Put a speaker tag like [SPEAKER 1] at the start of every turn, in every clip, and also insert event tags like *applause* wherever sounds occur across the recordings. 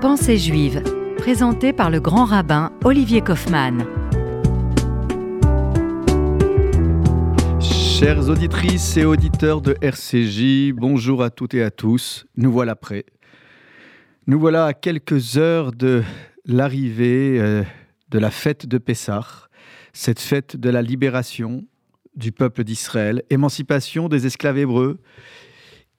[SPEAKER 1] Pensée juive, présenté par le grand rabbin Olivier Kaufmann.
[SPEAKER 2] Chères auditrices et auditeurs de RCJ, bonjour à toutes et à tous. Nous voilà prêts. Nous voilà à quelques heures de l'arrivée euh, de la fête de Pessah, cette fête de la libération du peuple d'Israël, émancipation des esclaves hébreux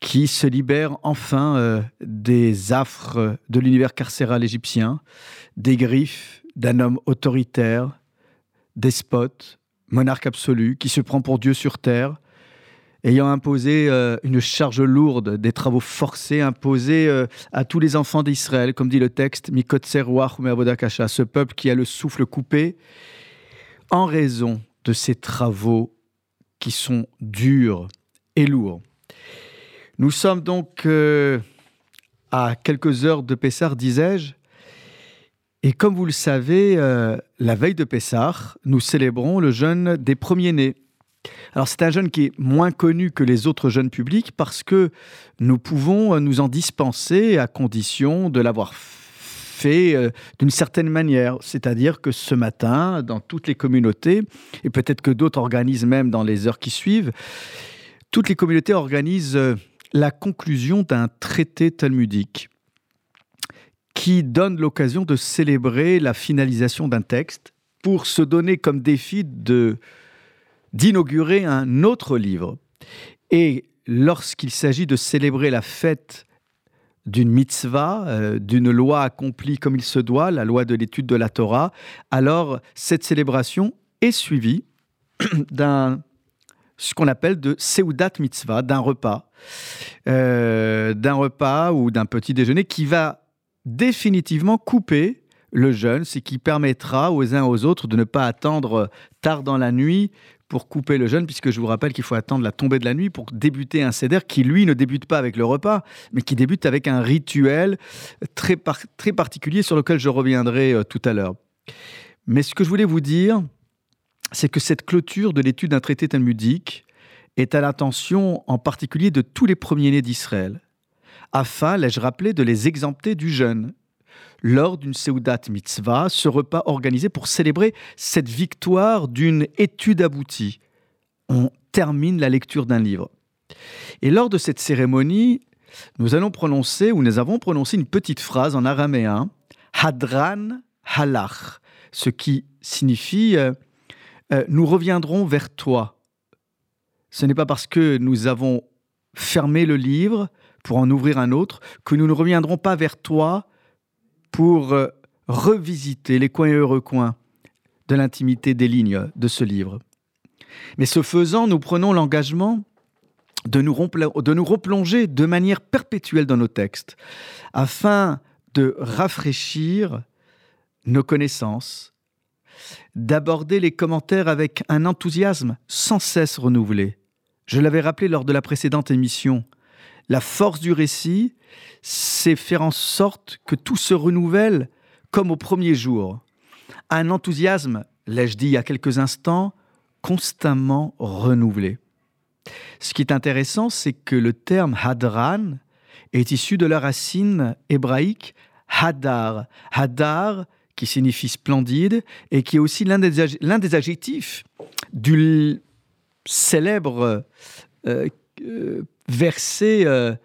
[SPEAKER 2] qui se libèrent enfin euh, des affres de l'univers carcéral égyptien, des griffes d'un homme autoritaire, despote, monarque absolu, qui se prend pour Dieu sur terre, ayant imposé euh, une charge lourde, des travaux forcés imposés euh, à tous les enfants d'Israël, comme dit le texte, Mikotser ce peuple qui a le souffle coupé, en raison de ces travaux qui sont durs et lourds. Nous sommes donc euh, à quelques heures de Pessar, disais-je, et comme vous le savez, la veille de Pessar, nous célébrons le jeûne des premiers-nés. Alors c'est un jeûne qui est moins connu que les autres jeunes publics parce que nous pouvons nous en dispenser à condition de l'avoir fait euh, d'une certaine manière. C'est-à-dire que ce matin, dans toutes les communautés, et peut-être que d'autres organisent même dans les heures qui suivent, toutes les communautés organisent euh, la conclusion d'un traité talmudique qui donne l'occasion de célébrer la finalisation d'un texte pour se donner comme défi d'inaugurer un autre livre. Et lorsqu'il s'agit de célébrer la fête d'une mitzvah, euh, d'une loi accomplie comme il se doit, la loi de l'étude de la Torah, alors cette célébration est suivie *clears throat* d'un ce qu'on appelle de seudat mitzvah, d'un repas, euh, d'un repas ou d'un petit déjeuner qui va définitivement couper le jeûne, ce qui permettra aux uns aux autres de ne pas attendre tard dans la nuit pour couper le jeûne, puisque je vous rappelle qu'il faut attendre la tombée de la nuit pour débuter un céder qui, lui, ne débute pas avec le repas, mais qui débute avec un rituel très, très particulier sur lequel je reviendrai euh, tout à l'heure. Mais ce que je voulais vous dire, c'est que cette clôture de l'étude d'un traité talmudique est à l'attention en particulier de tous les premiers-nés d'Israël, afin, l'ai-je rappelé, de les exempter du jeûne lors d'une Seudat Mitzvah, ce repas organisé pour célébrer cette victoire d'une étude aboutie. On termine la lecture d'un livre. Et lors de cette cérémonie, nous allons prononcer, ou nous avons prononcé une petite phrase en araméen, Hadran Halach, ce qui signifie euh, Nous reviendrons vers toi. Ce n'est pas parce que nous avons fermé le livre pour en ouvrir un autre que nous ne reviendrons pas vers toi pour euh, revisiter les coins et heureux coins de l'intimité des lignes de ce livre. Mais ce faisant, nous prenons l'engagement de nous, de nous replonger de manière perpétuelle dans nos textes, afin de rafraîchir nos connaissances, d'aborder les commentaires avec un enthousiasme sans cesse renouvelé. Je l'avais rappelé lors de la précédente émission, la force du récit, c'est faire en sorte que tout se renouvelle comme au premier jour. Un enthousiasme, l'ai-je dit il y a quelques instants, constamment renouvelé. Ce qui est intéressant, c'est que le terme hadran est issu de la racine hébraïque hadar. Hadar, qui signifie splendide, et qui est aussi l'un des, adjectifs du célèbre euh, euh, verset euh,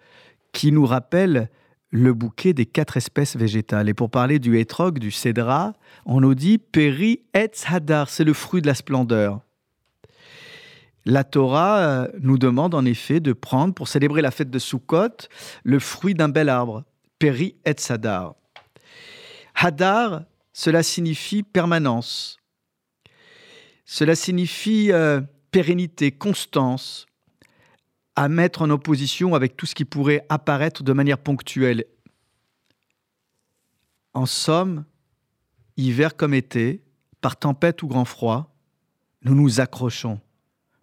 [SPEAKER 2] qui nous rappelle le bouquet des quatre espèces végétales. Et pour parler du hétrog, du cédra, on nous dit Peri etz hadar, c'est le fruit de la splendeur. La Torah nous demande en effet de prendre, pour célébrer la fête de Sukkot, le fruit d'un bel arbre, Peri etz hadar. Hadar, cela signifie permanence. Cela signifie euh, pérennité, constance, à mettre en opposition avec tout ce qui pourrait apparaître de manière ponctuelle. En somme, hiver comme été, par tempête ou grand froid, nous nous accrochons.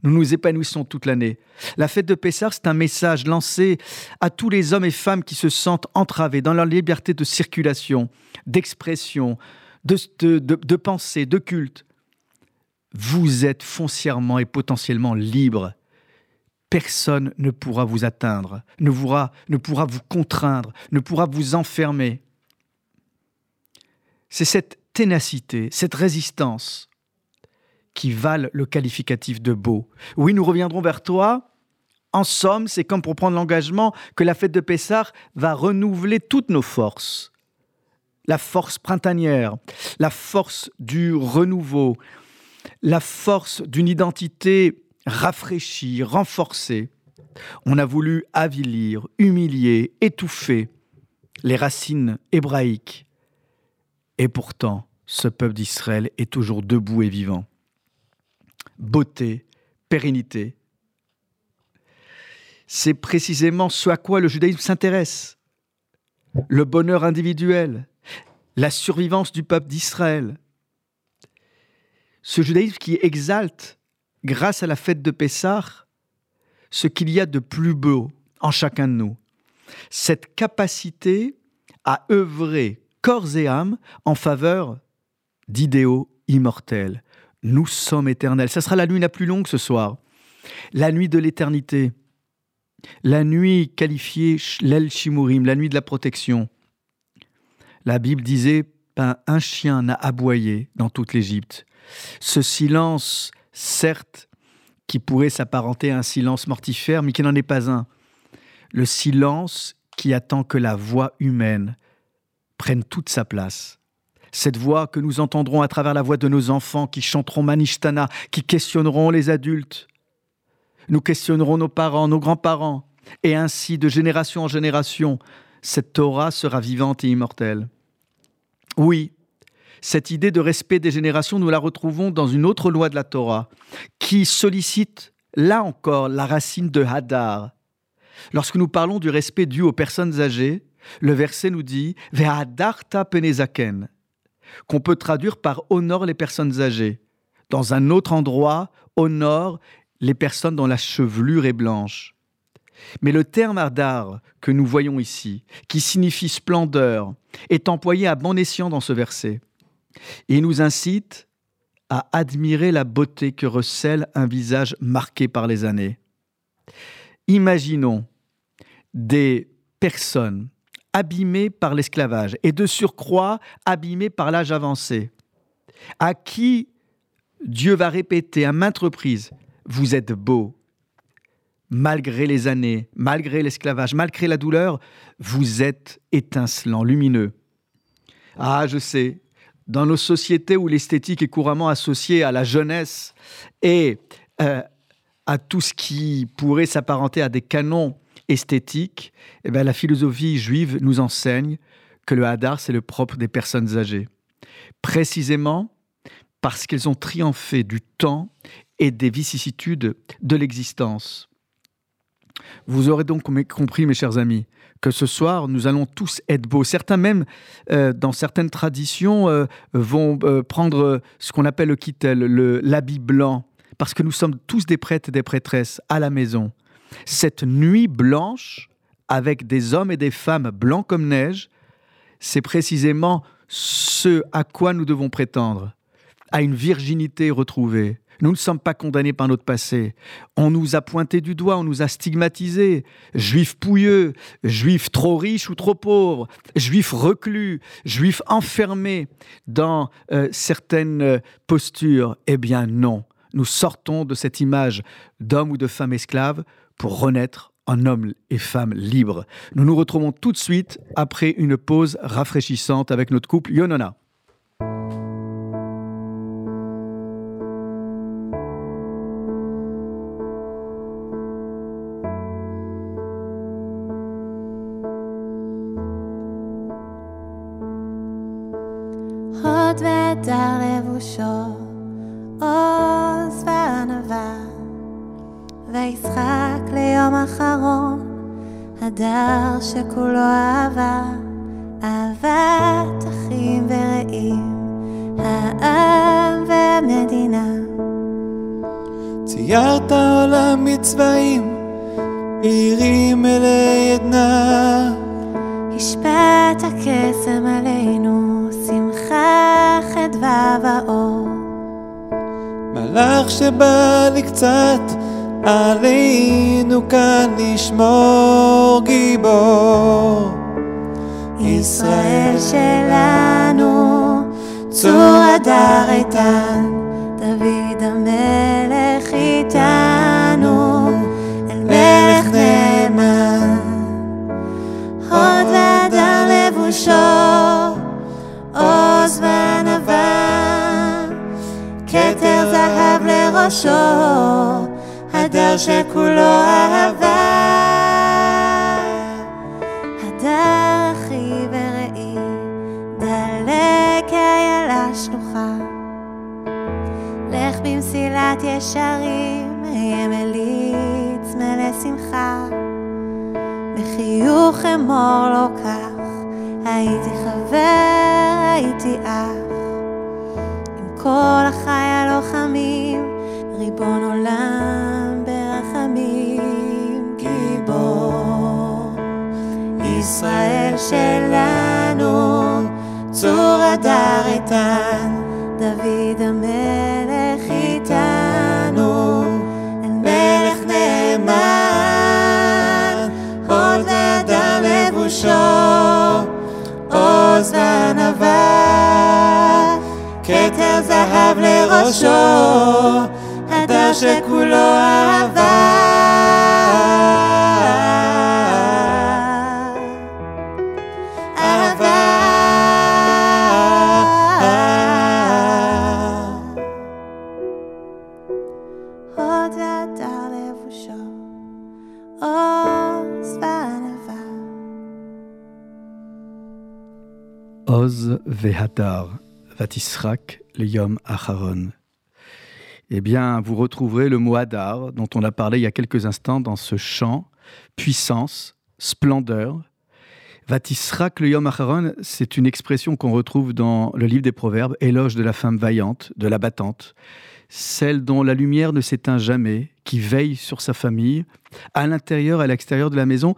[SPEAKER 2] Nous nous épanouissons toute l'année. La fête de Pessar, c'est un message lancé à tous les hommes et femmes qui se sentent entravés dans leur liberté de circulation, d'expression, de, de, pensée, de culte. Vous êtes foncièrement et potentiellement libres personne ne pourra vous atteindre, ne pourra, ne pourra vous contraindre, ne pourra vous enfermer. C'est cette ténacité, cette résistance qui valent le qualificatif de beau. Oui, nous reviendrons vers toi. En somme, c'est comme pour prendre l'engagement que la fête de Pessah va renouveler toutes nos forces. La force printanière, la force du renouveau, la force d'une identité rafraîchie, renforcée. On a voulu avilir, humilier, étouffer les racines hébraïques. Et pourtant, ce peuple d'Israël est toujours debout et vivant beauté, pérennité. C'est précisément ce à quoi le judaïsme s'intéresse. Le bonheur individuel, la survivance du peuple d'Israël. Ce judaïsme qui exalte, grâce à la fête de Pessah, ce qu'il y a de plus beau en chacun de nous. Cette capacité à œuvrer corps et âme en faveur d'idéaux immortels, nous sommes éternels. Ça sera la nuit la plus longue ce soir. La nuit de l'éternité. La nuit qualifiée l'El Shimurim, la nuit de la protection. La Bible disait ben, un chien n'a aboyé dans toute l'Égypte. Ce silence, certes, qui pourrait s'apparenter à un silence mortifère, mais qui n'en est pas un. Le silence qui attend que la voix humaine prenne toute sa place cette voix que nous entendrons à travers la voix de nos enfants qui chanteront Manishtana, qui questionneront les adultes. Nous questionnerons nos parents, nos grands-parents, et ainsi, de génération en génération, cette Torah sera vivante et immortelle. Oui, cette idée de respect des générations, nous la retrouvons dans une autre loi de la Torah, qui sollicite, là encore, la racine de Hadar. Lorsque nous parlons du respect dû aux personnes âgées, le verset nous dit Ve'adarta penezaken qu'on peut traduire par honore les personnes âgées. Dans un autre endroit, honore les personnes dont la chevelure est blanche. Mais le terme ardar que nous voyons ici, qui signifie splendeur, est employé à bon escient dans ce verset. Et nous incite à admirer la beauté que recèle un visage marqué par les années. Imaginons des personnes abîmés par l'esclavage et de surcroît abîmés par l'âge avancé, à qui Dieu va répéter à maintes reprises, vous êtes beau, malgré les années, malgré l'esclavage, malgré la douleur, vous êtes étincelant, lumineux. Ah, je sais, dans nos sociétés où l'esthétique est couramment associée à la jeunesse et euh, à tout ce qui pourrait s'apparenter à des canons esthétique, eh bien, la philosophie juive nous enseigne que le hadar, c'est le propre des personnes âgées. Précisément parce qu'elles ont triomphé du temps et des vicissitudes de l'existence. Vous aurez donc compris, mes chers amis, que ce soir, nous allons tous être beaux. Certains même, euh, dans certaines traditions, euh, vont euh, prendre ce qu'on appelle le kittel, l'habit blanc, parce que nous sommes tous des prêtres et des prêtresses à la maison. Cette nuit blanche, avec des hommes et des femmes blancs comme neige, c'est précisément ce à quoi nous devons prétendre, à une virginité retrouvée. Nous ne sommes pas condamnés par notre passé. On nous a pointé du doigt, on nous a stigmatisés. Juifs pouilleux, juifs trop riches ou trop pauvres, juifs reclus, juifs enfermés dans euh, certaines euh, postures. Eh bien non, nous sortons de cette image d'homme ou de femme esclave pour renaître en hommes et femmes libres. Nous nous retrouvons tout de suite après une pause rafraîchissante avec notre couple Yonona.
[SPEAKER 3] וישחק ליום אחרון, הדר שכולו אהבה, אהבת אחים ורעים, העם והמדינה.
[SPEAKER 4] ציירת עולם מצבעים, עירים מלאי עדנה.
[SPEAKER 3] השפעת הקסם עלינו, חדווה ואור.
[SPEAKER 4] מלאך שבא לי קצת עלינו כאן לשמור גיבור.
[SPEAKER 3] ישראל שלנו, צור הדר איתן, שלנו, צור הדר איתן, דוד המלך איתנו, אל מלך נאמן, הוד והדר לבושו, עוז וענווה, כתר זהב לראשו, הדר שכולו אהבה.
[SPEAKER 2] Oz Vehadar, Vatisrak, le Yom Acharon. Eh bien, vous retrouverez le mot Hadar, dont on a parlé il y a quelques instants dans ce chant, puissance, splendeur. Vatisrak, le Yom Acharon, c'est une expression qu'on retrouve dans le livre des Proverbes, éloge de la femme vaillante, de la battante, celle dont la lumière ne s'éteint jamais, qui veille sur sa famille, à l'intérieur et à l'extérieur de la maison.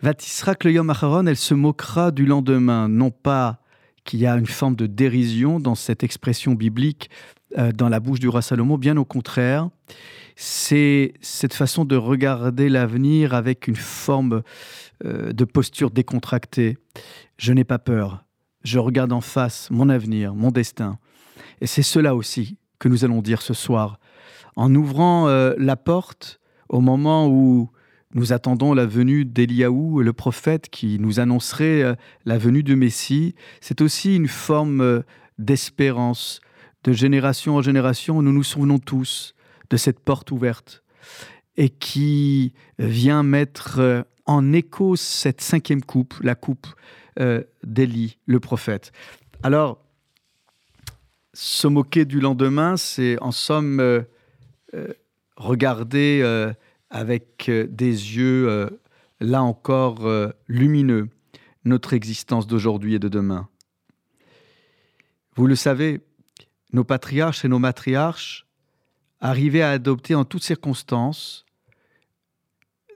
[SPEAKER 2] Vatisrak, le Yom Acharon, elle se moquera du lendemain, non pas qu'il y a une forme de dérision dans cette expression biblique euh, dans la bouche du roi Salomon, bien au contraire, c'est cette façon de regarder l'avenir avec une forme euh, de posture décontractée. Je n'ai pas peur, je regarde en face mon avenir, mon destin. Et c'est cela aussi que nous allons dire ce soir. En ouvrant euh, la porte au moment où nous attendons la venue d'Eliaou, le prophète qui nous annoncerait euh, la venue du Messie, c'est aussi une forme euh, d'espérance. De génération en génération, nous nous souvenons tous de cette porte ouverte et qui vient mettre euh, en écho cette cinquième coupe, la coupe euh, d'Élie, le prophète. Alors, se moquer du lendemain, c'est en somme euh, euh, regarder euh, avec euh, des yeux, euh, là encore, euh, lumineux, notre existence d'aujourd'hui et de demain. Vous le savez, nos patriarches et nos matriarches arrivaient à adopter en toutes circonstances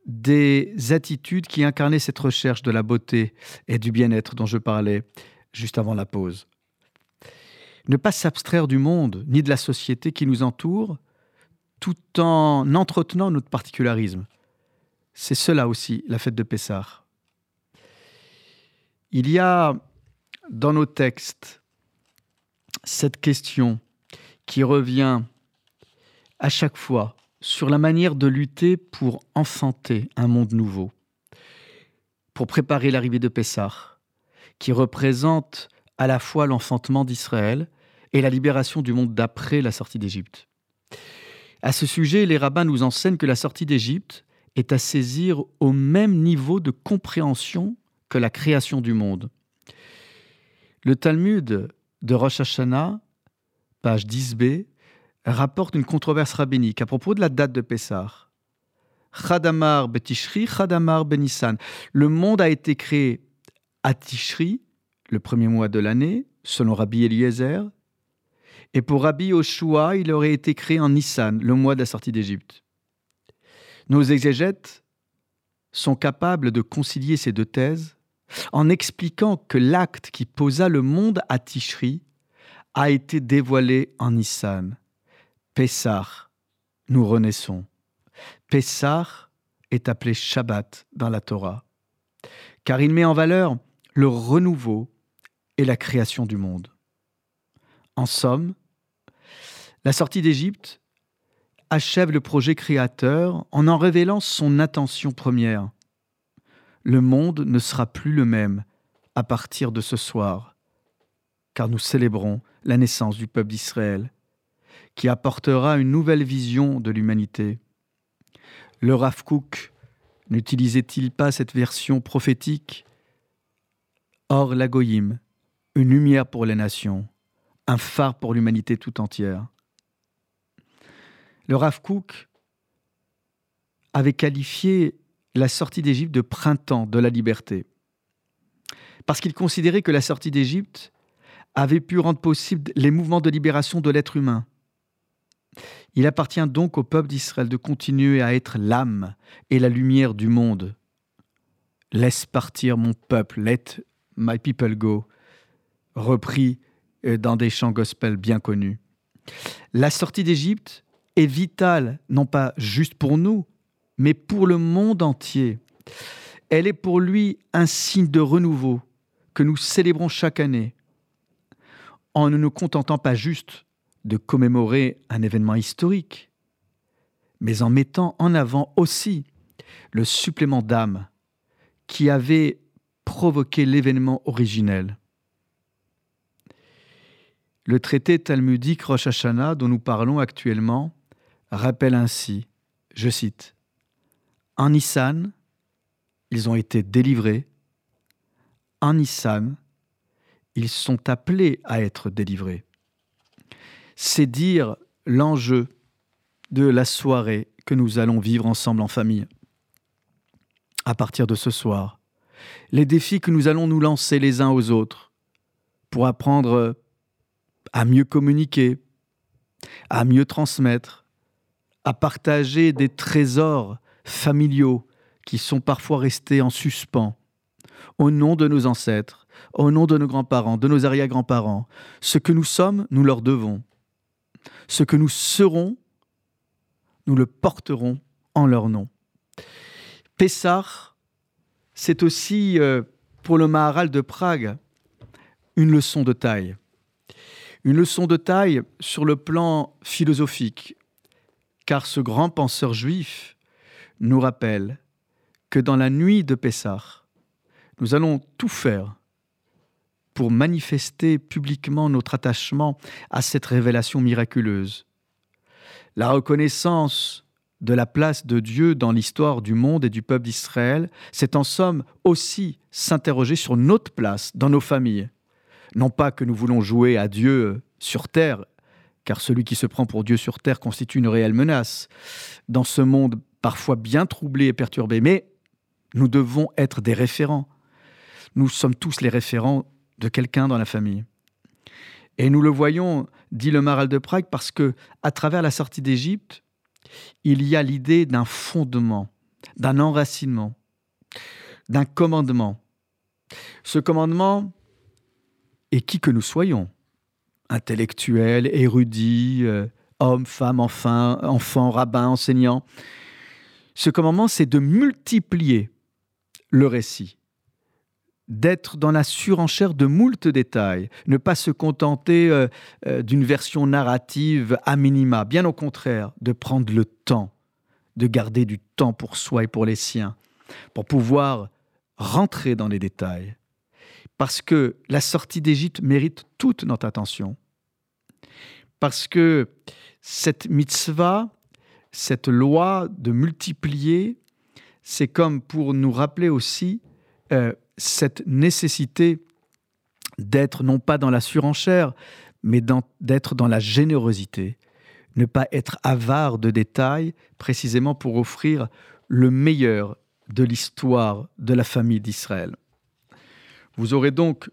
[SPEAKER 2] des attitudes qui incarnaient cette recherche de la beauté et du bien-être dont je parlais juste avant la pause. Ne pas s'abstraire du monde ni de la société qui nous entoure tout en entretenant notre particularisme. C'est cela aussi la fête de Pessah. Il y a dans nos textes cette question qui revient à chaque fois sur la manière de lutter pour enfanter un monde nouveau, pour préparer l'arrivée de Pessah, qui représente à la fois l'enfantement d'Israël et la libération du monde d'après la sortie d'Égypte. À ce sujet, les rabbins nous enseignent que la sortie d'Égypte est à saisir au même niveau de compréhension que la création du monde. Le Talmud de Rosh Hashanah, page 10b, rapporte une controverse rabbinique à propos de la date de Pessah. Chadamar betishri, Chadamar benissan. Le monde a été créé à Tishri, le premier mois de l'année, selon Rabbi Eliezer. Et pour Rabbi Yoshua, il aurait été créé en Nissan, le mois de la sortie d'Égypte. Nos exégètes sont capables de concilier ces deux thèses en expliquant que l'acte qui posa le monde à Tishri a été dévoilé en Nissan. Pessah, nous renaissons. Pessah est appelé Shabbat dans la Torah, car il met en valeur le renouveau et la création du monde. En somme, la sortie d'Égypte achève le projet créateur en en révélant son intention première. Le monde ne sera plus le même à partir de ce soir, car nous célébrons la naissance du peuple d'Israël, qui apportera une nouvelle vision de l'humanité. Le Rav Kook n'utilisait-il pas cette version prophétique? Or l'agoïm, une lumière pour les nations, un phare pour l'humanité tout entière. Le Rav Kook avait qualifié la sortie d'Égypte de printemps de la liberté, parce qu'il considérait que la sortie d'Égypte avait pu rendre possible les mouvements de libération de l'être humain. Il appartient donc au peuple d'Israël de continuer à être l'âme et la lumière du monde. Laisse partir mon peuple, let my people go, repris euh, dans des chants gospel bien connus. La sortie d'Égypte est vitale, non pas juste pour nous, mais pour le monde entier. Elle est pour lui un signe de renouveau que nous célébrons chaque année, en ne nous contentant pas juste de commémorer un événement historique, mais en mettant en avant aussi le supplément d'âme qui avait provoqué l'événement originel. Le traité talmudique Rosh Hashanah dont nous parlons actuellement rappelle ainsi, je cite, En Nissan, ils ont été délivrés. En Nissan, ils sont appelés à être délivrés. C'est dire l'enjeu de la soirée que nous allons vivre ensemble en famille. À partir de ce soir, les défis que nous allons nous lancer les uns aux autres pour apprendre à mieux communiquer, à mieux transmettre, à partager des trésors familiaux qui sont parfois restés en suspens au nom de nos ancêtres, au nom de nos grands-parents, de nos arrière-grands-parents. Ce que nous sommes, nous leur devons. Ce que nous serons, nous le porterons en leur nom. Pessar, c'est aussi euh, pour le Maharal de Prague une leçon de taille. Une leçon de taille sur le plan philosophique, car ce grand penseur juif nous rappelle que dans la nuit de Pessah, nous allons tout faire pour manifester publiquement notre attachement à cette révélation miraculeuse. La reconnaissance de la place de Dieu dans l'histoire du monde et du peuple d'Israël, c'est en somme aussi s'interroger sur notre place dans nos familles. Non pas que nous voulons jouer à Dieu sur terre, car celui qui se prend pour Dieu sur terre constitue une réelle menace dans ce monde parfois bien troublé et perturbé, mais nous devons être des référents. Nous sommes tous les référents de quelqu'un dans la famille. Et nous le voyons, dit le Maral de Prague, parce que à travers la sortie d'Égypte, il y a l'idée d'un fondement, d'un enracinement, d'un commandement. Ce commandement est qui que nous soyons, intellectuels, érudits, euh, hommes, femmes, enfants, rabbins, enseignants. Ce commandement, c'est de multiplier le récit, d'être dans la surenchère de moult détails, ne pas se contenter euh, euh, d'une version narrative à minima, bien au contraire, de prendre le temps, de garder du temps pour soi et pour les siens, pour pouvoir rentrer dans les détails. Parce que la sortie d'Égypte mérite toute notre attention. Parce que cette mitzvah, cette loi de multiplier, c'est comme pour nous rappeler aussi euh, cette nécessité d'être non pas dans la surenchère, mais d'être dans la générosité, ne pas être avare de détails, précisément pour offrir le meilleur de l'histoire de la famille d'Israël. Vous aurez donc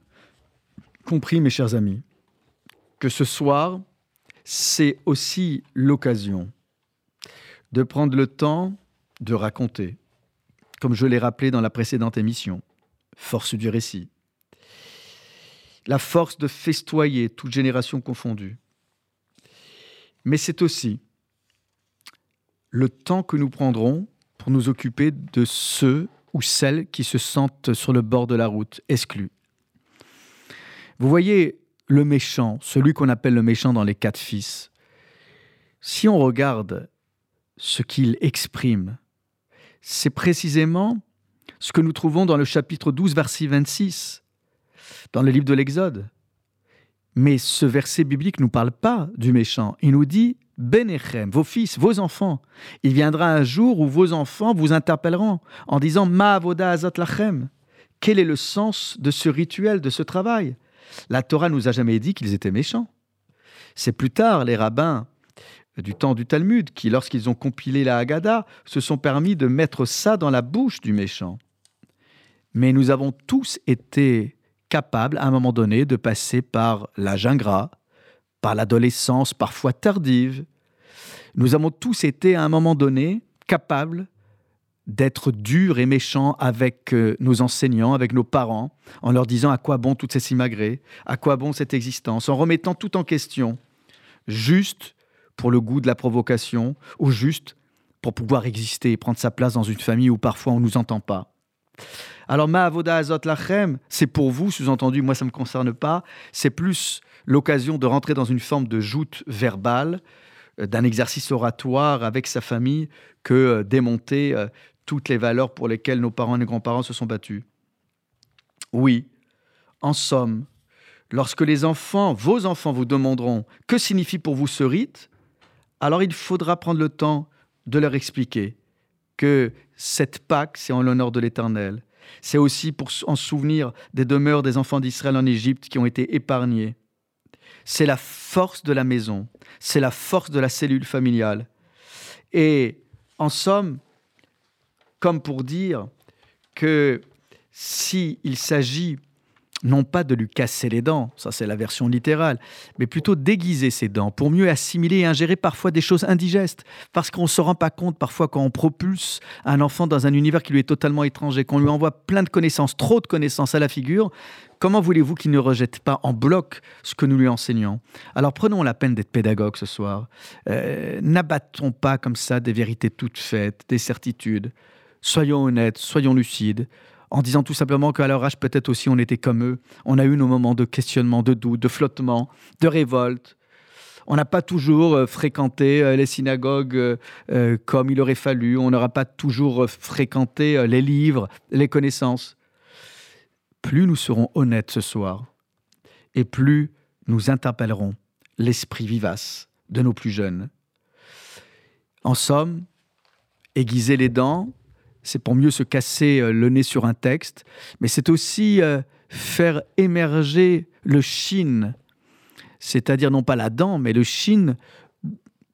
[SPEAKER 2] compris, mes chers amis, que ce soir, c'est aussi l'occasion de prendre le temps de raconter, comme je l'ai rappelé dans la précédente émission, force du récit. La force de festoyer, toute génération confondue. Mais c'est aussi le temps que nous prendrons pour nous occuper de ceux ou celles qui se sentent sur le bord de la route, exclus. Vous voyez, le méchant, celui qu'on appelle le méchant dans les quatre fils, si on regarde ce qu'il exprime, c'est précisément ce que nous trouvons dans le chapitre 12, verset 26, dans le livre de l'Exode. Mais ce verset biblique ne nous parle pas du méchant. Il nous dit Benechem, vos fils, vos enfants. Il viendra un jour où vos enfants vous interpelleront en disant Ma avoda lachem. Quel est le sens de ce rituel, de ce travail? La Torah nous a jamais dit qu'ils étaient méchants. C'est plus tard les rabbins du temps du Talmud qui, lorsqu'ils ont compilé la Haggadah, se sont permis de mettre ça dans la bouche du méchant. Mais nous avons tous été capables, à un moment donné, de passer par l'âge ingrat, par l'adolescence parfois tardive. Nous avons tous été, à un moment donné, capables d'être durs et méchants avec euh, nos enseignants, avec nos parents, en leur disant à quoi bon toutes ces simagrées, à quoi bon cette existence, en remettant tout en question, juste pour le goût de la provocation, ou juste pour pouvoir exister et prendre sa place dans une famille où parfois on ne nous entend pas. Alors, Ma'avoda Azot Lachem, c'est pour vous, sous-entendu, moi ça ne me concerne pas, c'est plus l'occasion de rentrer dans une forme de joute verbale, euh, d'un exercice oratoire avec sa famille, que euh, démonter euh, toutes les valeurs pour lesquelles nos parents et nos grands-parents se sont battus. Oui, en somme, lorsque les enfants, vos enfants vous demanderont que signifie pour vous ce rite, alors il faudra prendre le temps de leur expliquer que cette Pâque, c'est en l'honneur de l'Éternel. C'est aussi pour en souvenir des demeures des enfants d'Israël en Égypte qui ont été épargnés. C'est la force de la maison, c'est la force de la cellule familiale. Et en somme, comme pour dire que s'il s'agit non pas de lui casser les dents, ça c'est la version littérale, mais plutôt d'aiguiser ses dents pour mieux assimiler et ingérer parfois des choses indigestes. Parce qu'on ne se rend pas compte parfois quand on propulse un enfant dans un univers qui lui est totalement étranger, qu'on lui envoie plein de connaissances, trop de connaissances à la figure, comment voulez-vous qu'il ne rejette pas en bloc ce que nous lui enseignons? Alors prenons la peine d'être pédagogue ce soir. Euh, n'abattons pas comme ça des vérités toutes faites, des certitudes. Soyons honnêtes, soyons lucides en disant tout simplement qu'à leur âge, peut-être aussi, on était comme eux. On a eu nos moments de questionnement, de doute, de flottement, de révolte. On n'a pas toujours euh, fréquenté euh, les synagogues euh, comme il aurait fallu. On n'aura pas toujours fréquenté les livres, les connaissances. Plus nous serons honnêtes ce soir, et plus nous interpellerons l'esprit vivace de nos plus jeunes. En somme, aiguiser les dents, c'est pour mieux se casser euh, le nez sur un texte, mais c'est aussi euh, faire émerger le chine, c'est-à-dire non pas la dent, mais le chine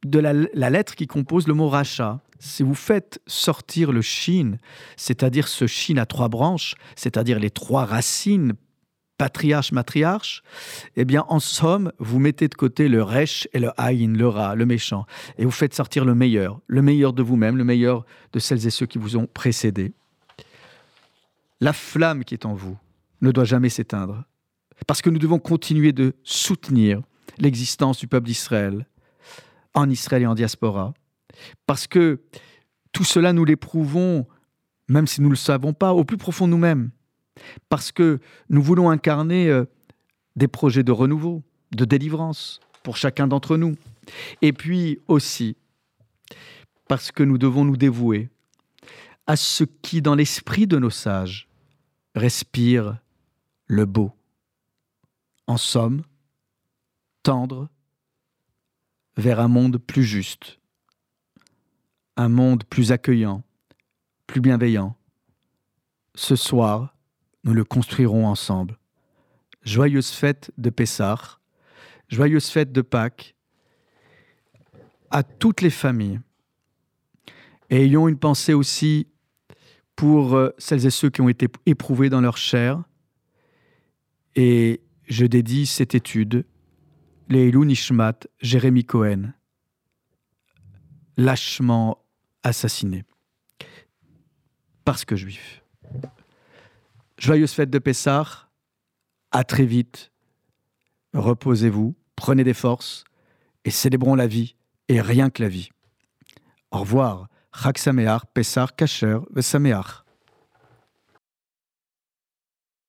[SPEAKER 2] de la, lettre qui compose le mot rachat. Si vous faites sortir le chine, c'est-à-dire ce chine à trois branches, c'est-à-dire les trois racines patriarche, matriarche, eh bien, en somme, vous mettez de côté le resh et le haïn, le rat, le méchant, et vous faites sortir le meilleur, le meilleur de vous-même, le meilleur de celles et ceux qui vous ont précédés. La flamme qui est en vous ne doit jamais s'éteindre, parce que nous devons continuer de soutenir l'existence du peuple d'Israël, en Israël et en diaspora, parce que tout cela, nous l'éprouvons, même si nous ne le savons pas, au plus profond nous-mêmes parce que nous voulons incarner euh, des projets de renouveau, de délivrance pour chacun d'entre nous. Et puis aussi parce que nous devons nous dévouer à ce qui, dans l'esprit de nos sages, respire le beau. En somme, tendre vers un monde plus juste, un monde plus accueillant, plus bienveillant. Ce soir, nous le construirons ensemble. Joyeuse fête de Pessah, joyeuse fête de Pâques à toutes les familles. Et ayons une pensée aussi pour euh, celles et ceux qui ont été éprouvés dans leur chair. Et je dédie cette étude, les Nishmat, Jérémy Cohen, lâchement assassiné, parce que juif. Joyeuse fête de Pessah. À très vite. Reposez-vous, prenez des forces et célébrons la vie et rien que la vie. Au revoir. Chag Sameach, Pessah, Kacher, Sameach.